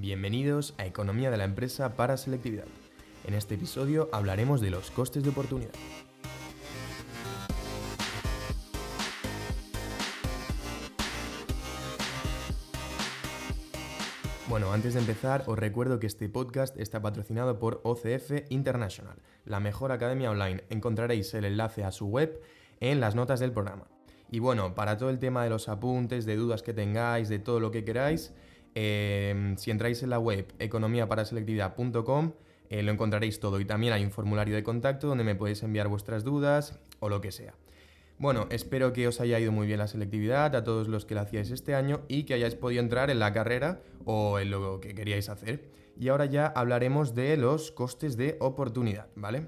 Bienvenidos a Economía de la Empresa para Selectividad. En este episodio hablaremos de los costes de oportunidad. Bueno, antes de empezar, os recuerdo que este podcast está patrocinado por OCF International, la mejor academia online. Encontraréis el enlace a su web en las notas del programa. Y bueno, para todo el tema de los apuntes, de dudas que tengáis, de todo lo que queráis, Em, si entráis en la web economiaparaselectividad.com eh, lo encontraréis todo y también hay un formulario de contacto donde me podéis enviar vuestras dudas o lo que sea. Bueno, espero que os haya ido muy bien la selectividad a todos los que la hacíais este año y que hayáis podido entrar en la carrera o en lo que queríais hacer. Y ahora ya hablaremos de los costes de oportunidad, ¿vale?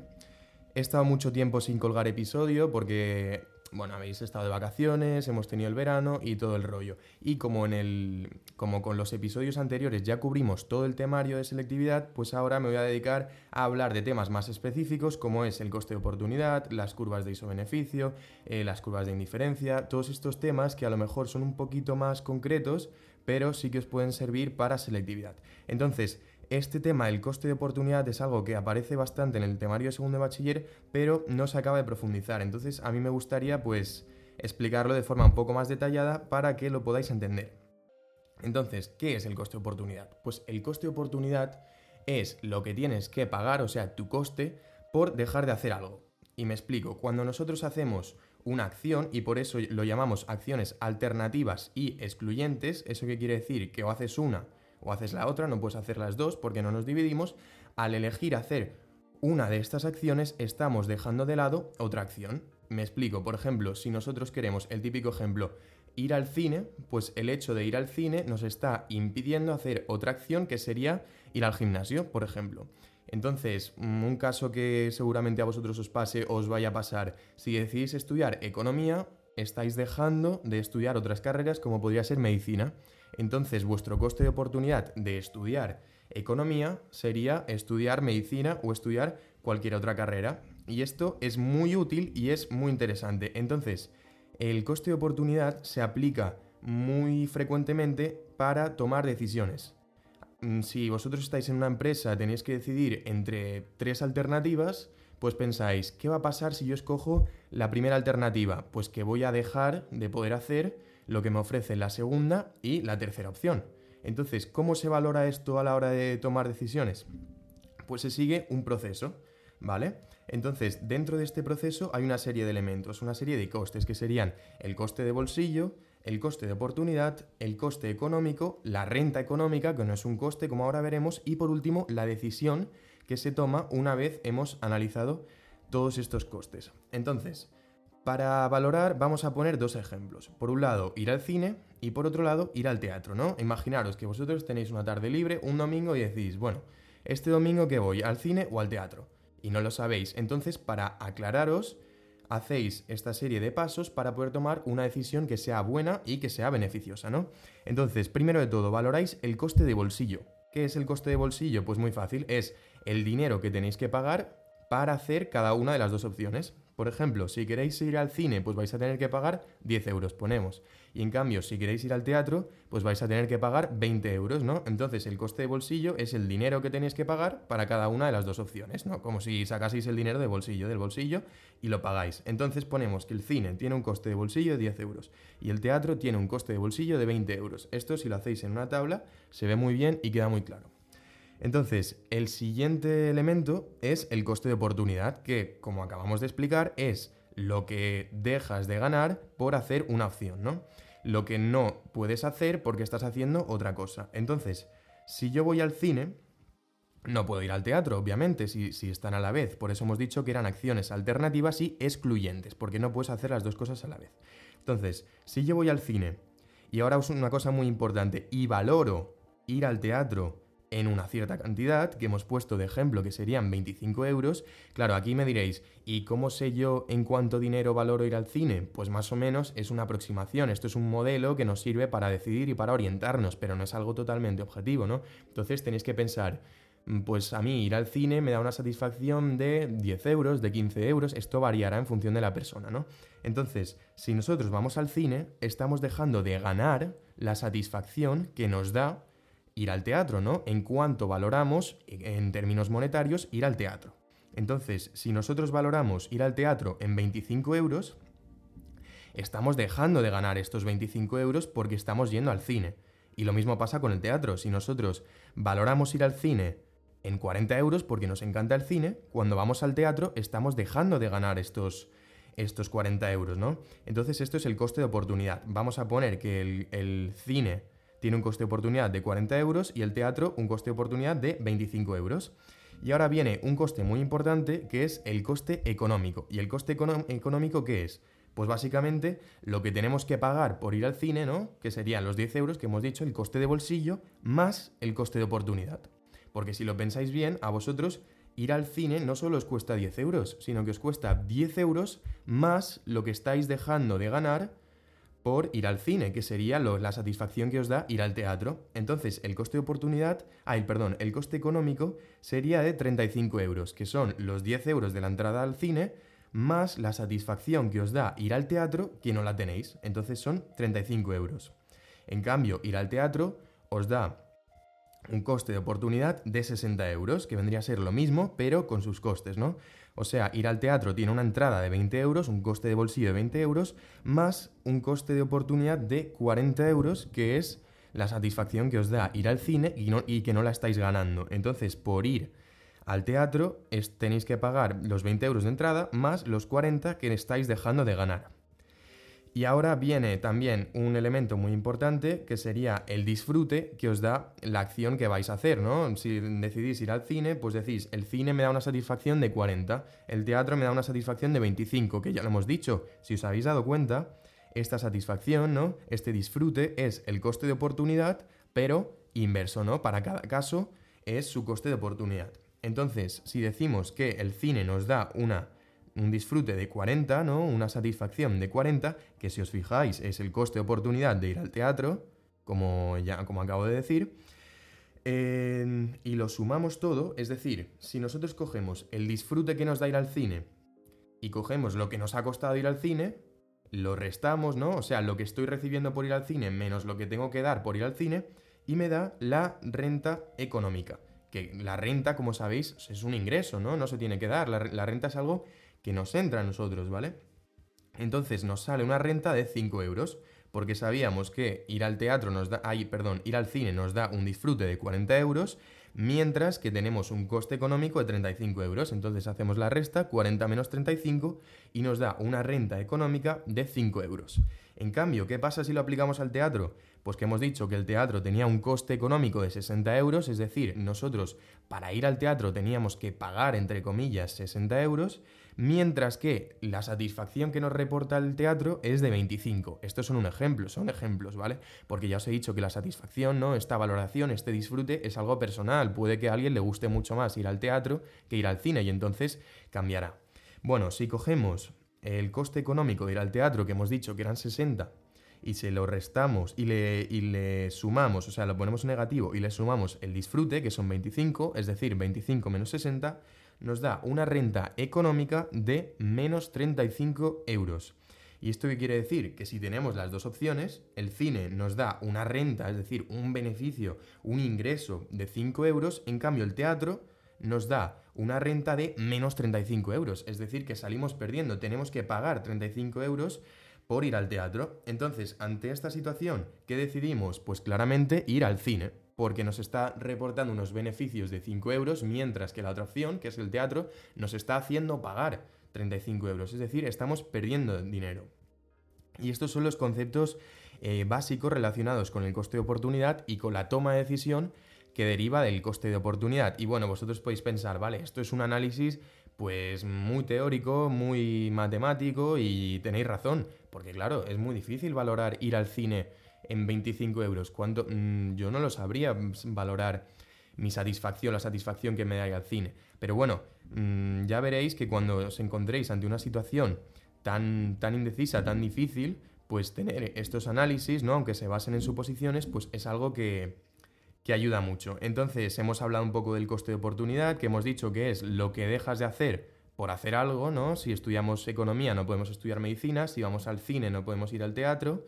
He estado mucho tiempo sin colgar episodio porque bueno, habéis estado de vacaciones, hemos tenido el verano y todo el rollo. Y como en el como con los episodios anteriores ya cubrimos todo el temario de selectividad, pues ahora me voy a dedicar a hablar de temas más específicos como es el coste de oportunidad, las curvas de isobeneficio, eh, las curvas de indiferencia, todos estos temas que a lo mejor son un poquito más concretos, pero sí que os pueden servir para selectividad. Entonces, este tema del coste de oportunidad es algo que aparece bastante en el temario de segundo bachiller, pero no se acaba de profundizar. Entonces, a mí me gustaría pues explicarlo de forma un poco más detallada para que lo podáis entender. Entonces, ¿qué es el coste de oportunidad? Pues el coste de oportunidad es lo que tienes que pagar, o sea, tu coste, por dejar de hacer algo. Y me explico, cuando nosotros hacemos una acción, y por eso lo llamamos acciones alternativas y excluyentes, ¿eso qué quiere decir? Que o haces una o haces la otra, no puedes hacer las dos porque no nos dividimos. Al elegir hacer una de estas acciones, estamos dejando de lado otra acción. Me explico, por ejemplo, si nosotros queremos, el típico ejemplo, ir al cine, pues el hecho de ir al cine nos está impidiendo hacer otra acción que sería ir al gimnasio, por ejemplo. Entonces, un caso que seguramente a vosotros os pase os vaya a pasar, si decidís estudiar economía, estáis dejando de estudiar otras carreras como podría ser medicina. Entonces, vuestro coste de oportunidad de estudiar economía sería estudiar medicina o estudiar cualquier otra carrera. Y esto es muy útil y es muy interesante. Entonces, el coste de oportunidad se aplica muy frecuentemente para tomar decisiones. Mm, si vosotros estáis en una empresa, tenéis que decidir entre tres alternativas, pues pensáis, ¿qué va a pasar si yo escojo la primera alternativa? Pues que voy a dejar de poder hacer lo que me ofrece la segunda y la tercera opción. Entonces, ¿cómo se valora esto a la hora de tomar decisiones? Pues se sigue un proceso, ¿vale? Entonces, dentro de este proceso hay una serie de elementos, una serie de costes que serían el coste de bolsillo, el coste de oportunidad, el coste económico, la renta económica, que no es un coste como ahora veremos, y por último, la decisión que se toma una vez hemos analizado todos estos costes. Entonces, para valorar vamos a poner dos ejemplos. Por un lado, ir al cine y por otro lado, ir al teatro, ¿no? Imaginaros que vosotros tenéis una tarde libre, un domingo y decís, bueno, este domingo que voy, al cine o al teatro. Y no lo sabéis. Entonces, para aclararos, hacéis esta serie de pasos para poder tomar una decisión que sea buena y que sea beneficiosa, ¿no? Entonces, primero de todo, valoráis el coste de bolsillo. ¿Qué es el coste de bolsillo? Pues muy fácil, es el dinero que tenéis que pagar para hacer cada una de las dos opciones. Por ejemplo, si queréis ir al cine, pues vais a tener que pagar 10 euros, ponemos. Y en cambio, si queréis ir al teatro, pues vais a tener que pagar 20 euros, ¿no? Entonces, el coste de bolsillo es el dinero que tenéis que pagar para cada una de las dos opciones, ¿no? Como si sacaseis el dinero de bolsillo, del bolsillo y lo pagáis. Entonces, ponemos que el cine tiene un coste de bolsillo de 10 euros y el teatro tiene un coste de bolsillo de 20 euros. Esto, si lo hacéis en una tabla, se ve muy bien y queda muy claro. Entonces, el siguiente elemento es el coste de oportunidad, que, como acabamos de explicar, es lo que dejas de ganar por hacer una opción, ¿no? Lo que no puedes hacer porque estás haciendo otra cosa. Entonces, si yo voy al cine, no puedo ir al teatro, obviamente, si, si, están a la vez. Por eso hemos dicho que eran acciones alternativas y excluyentes, porque no puedes hacer las dos cosas a la vez. Entonces, si yo voy al cine, y ahora es una cosa muy importante, y valoro ir al teatro en una cierta cantidad, que hemos puesto de ejemplo que serían 25 euros, claro, aquí me diréis, ¿y cómo sé yo en cuánto dinero valoro ir al cine? Pues más o menos es una aproximación, esto es un modelo que nos sirve para decidir y para orientarnos, pero no es algo totalmente objetivo, ¿no? Entonces tenéis que pensar, mm, pues a mí ir al cine me da una satisfacción de 10 euros, de 15 euros, esto variará en función de la persona, ¿no? Entonces, si nosotros vamos al cine, estamos dejando de ganar la satisfacción que nos da ir al teatro, ¿no? En cuanto valoramos, en términos monetarios, ir al teatro. Entonces, si nosotros valoramos ir al teatro en 25 euros, estamos dejando de ganar estos 25 euros porque estamos yendo al cine. Y lo mismo pasa con el teatro. Si nosotros valoramos ir al cine en 40 euros porque nos encanta el cine, cuando vamos al teatro estamos dejando de ganar estos, estos 40 euros, ¿no? Entonces esto es el coste de oportunidad. Vamos a poner que el, el cine tiene un coste de oportunidad de 40 euros y el teatro un coste de oportunidad de 25 euros. Y ahora viene un coste muy importante que es el coste económico. ¿Y el coste económico qué es? Pues básicamente lo que tenemos que pagar por ir al cine, ¿no? Que serían los 10 euros que hemos dicho, el coste de bolsillo, más el coste de oportunidad. Porque si lo pensáis bien, a vosotros ir al cine no solo os cuesta 10 euros, sino que os cuesta 10 euros más lo que estáis dejando de ganar por ir al cine, que sería la satisfacción que os da ir al teatro. Entonces, el coste de oportunidad, ay, perdón, el coste económico sería de 35 euros, que son los 10 euros de la entrada al cine, más la satisfacción que os da ir al teatro, que no la tenéis. Entonces son 35 euros. En cambio, ir al teatro os da un coste de oportunidad de 60 euros, que vendría a ser lo mismo, pero con sus costes, ¿no? O sea, ir al teatro tiene una entrada de 20 euros, un coste de bolsillo de 20 euros, más un coste de oportunidad de 40 euros, que es la satisfacción que os da ir al cine y, y que no la estáis ganando. Entonces, por ir al teatro tenéis que pagar los 20 euros de entrada más los 40 que estáis dejando de ganar. Y ahora viene también un elemento muy importante que sería el disfrute que os da la acción que vais a hacer, ¿no? Si decidís ir al cine, pues decís, el cine me da una satisfacción de 40, el teatro me da una satisfacción de 25, que ya lo hemos dicho, si os habéis dado cuenta, esta satisfacción, ¿no? Este disfrute es el coste de oportunidad, pero inverso, ¿no? Para cada caso es su coste de oportunidad. Entonces, si decimos que el cine nos da una un disfrute de 40, ¿no? Una satisfacción de 40, que si os fijáis es el coste de oportunidad de ir al teatro, como, ya, como acabo de decir, y lo sumamos todo, es decir, si nosotros cogemos el disfrute que nos da ir al cine y cogemos lo que nos ha costado ir al cine, lo restamos, ¿no? O sea, lo que estoy recibiendo por ir al cine menos lo que tengo que dar por ir al cine, y me da la renta económica. Que la renta, como sabéis, es un ingreso, ¿no? No se tiene que dar. La renta es algo que nos entra a nosotros, ¿vale? Entonces nos sale una renta de 5 euros, porque sabíamos que ir al teatro nos da, ay, perdón, ir al cine nos da un disfrute de 40 euros, mientras que tenemos un coste económico de 35 euros. Entonces hacemos la resta, 40 menos 35, y nos da una renta económica de 5 euros. En cambio, ¿qué pasa si lo aplicamos al teatro? Pues que hemos dicho que el teatro tenía un coste económico de 60 euros, es decir, nosotros para ir al teatro teníamos que pagar, entre comillas, 60 euros, mientras que la satisfacción que nos reporta el teatro es de 25. Estos son un ejemplo, son ejemplos, ¿vale? Porque ya os he dicho que la satisfacción, ¿no? Esta valoración, este disfrute es algo personal. Puede que a alguien le guste mucho más ir al teatro que ir al cine y entonces cambiará. Bueno, si cogemos el coste económico de ir al teatro, que hemos dicho que eran 60, y se lo restamos y le, y le sumamos, o sea, lo ponemos negativo y le sumamos el disfrute, que son 25, es decir, 25 menos 60, nos da una renta económica de menos 35 euros. ¿Y esto qué quiere decir? Que si tenemos las dos opciones, el cine nos da una renta, es decir, un beneficio, un ingreso de 5 euros, en cambio el teatro nos da una renta de menos 35 euros, es decir, que salimos perdiendo, tenemos que pagar 35 euros por ir al teatro. Entonces, ante esta situación, ¿qué decidimos? Pues claramente ir al cine porque nos está reportando unos beneficios de 5 euros, mientras que la otra opción, que es el teatro, nos está haciendo pagar 35 euros. Es decir, estamos perdiendo dinero. Y estos son los conceptos eh, básicos relacionados con el coste de oportunidad y con la toma de decisión que deriva del coste de oportunidad. Y bueno, vosotros podéis pensar, vale, esto es un análisis pues muy teórico, muy matemático y tenéis razón, porque claro, es muy difícil valorar ir al cine en 25 euros. ¿Cuánto? Mm, yo no lo sabría valorar mi satisfacción, la satisfacción que me da al cine. Pero bueno, mm, ya veréis que cuando os encontréis ante una situación tan, tan indecisa, tan difícil, pues tener estos análisis, ¿no? Aunque se basen en suposiciones, pues es algo que, que ayuda mucho. Entonces, hemos hablado un poco del coste de oportunidad, que hemos dicho que es lo que dejas de hacer por hacer algo, ¿no? Si estudiamos economía no podemos estudiar medicina, si vamos al cine no podemos ir al teatro,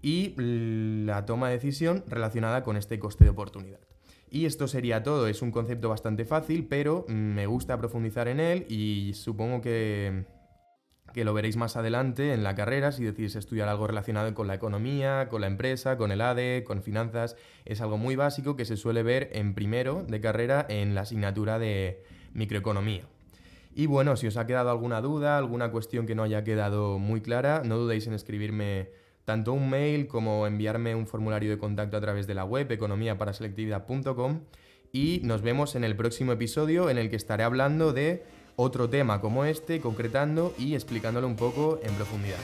y la toma de decisión relacionada con este coste de oportunidad. Y esto sería todo, es un concepto bastante fácil, pero me gusta profundizar en él y supongo que, que lo veréis más adelante en la carrera si decidís estudiar algo relacionado con la economía, con la empresa, con el ADE, con finanzas. Es algo muy básico que se suele ver en primero de carrera en la asignatura de microeconomía. Y bueno, si os ha quedado alguna duda, alguna cuestión que no haya quedado muy clara, no dudéis en escribirme tanto un mail como enviarme un formulario de contacto a través de la web economiaparaselectividad.com y nos vemos en el próximo episodio en el que estaré hablando de otro tema como este, concretando y explicándolo un poco en profundidad.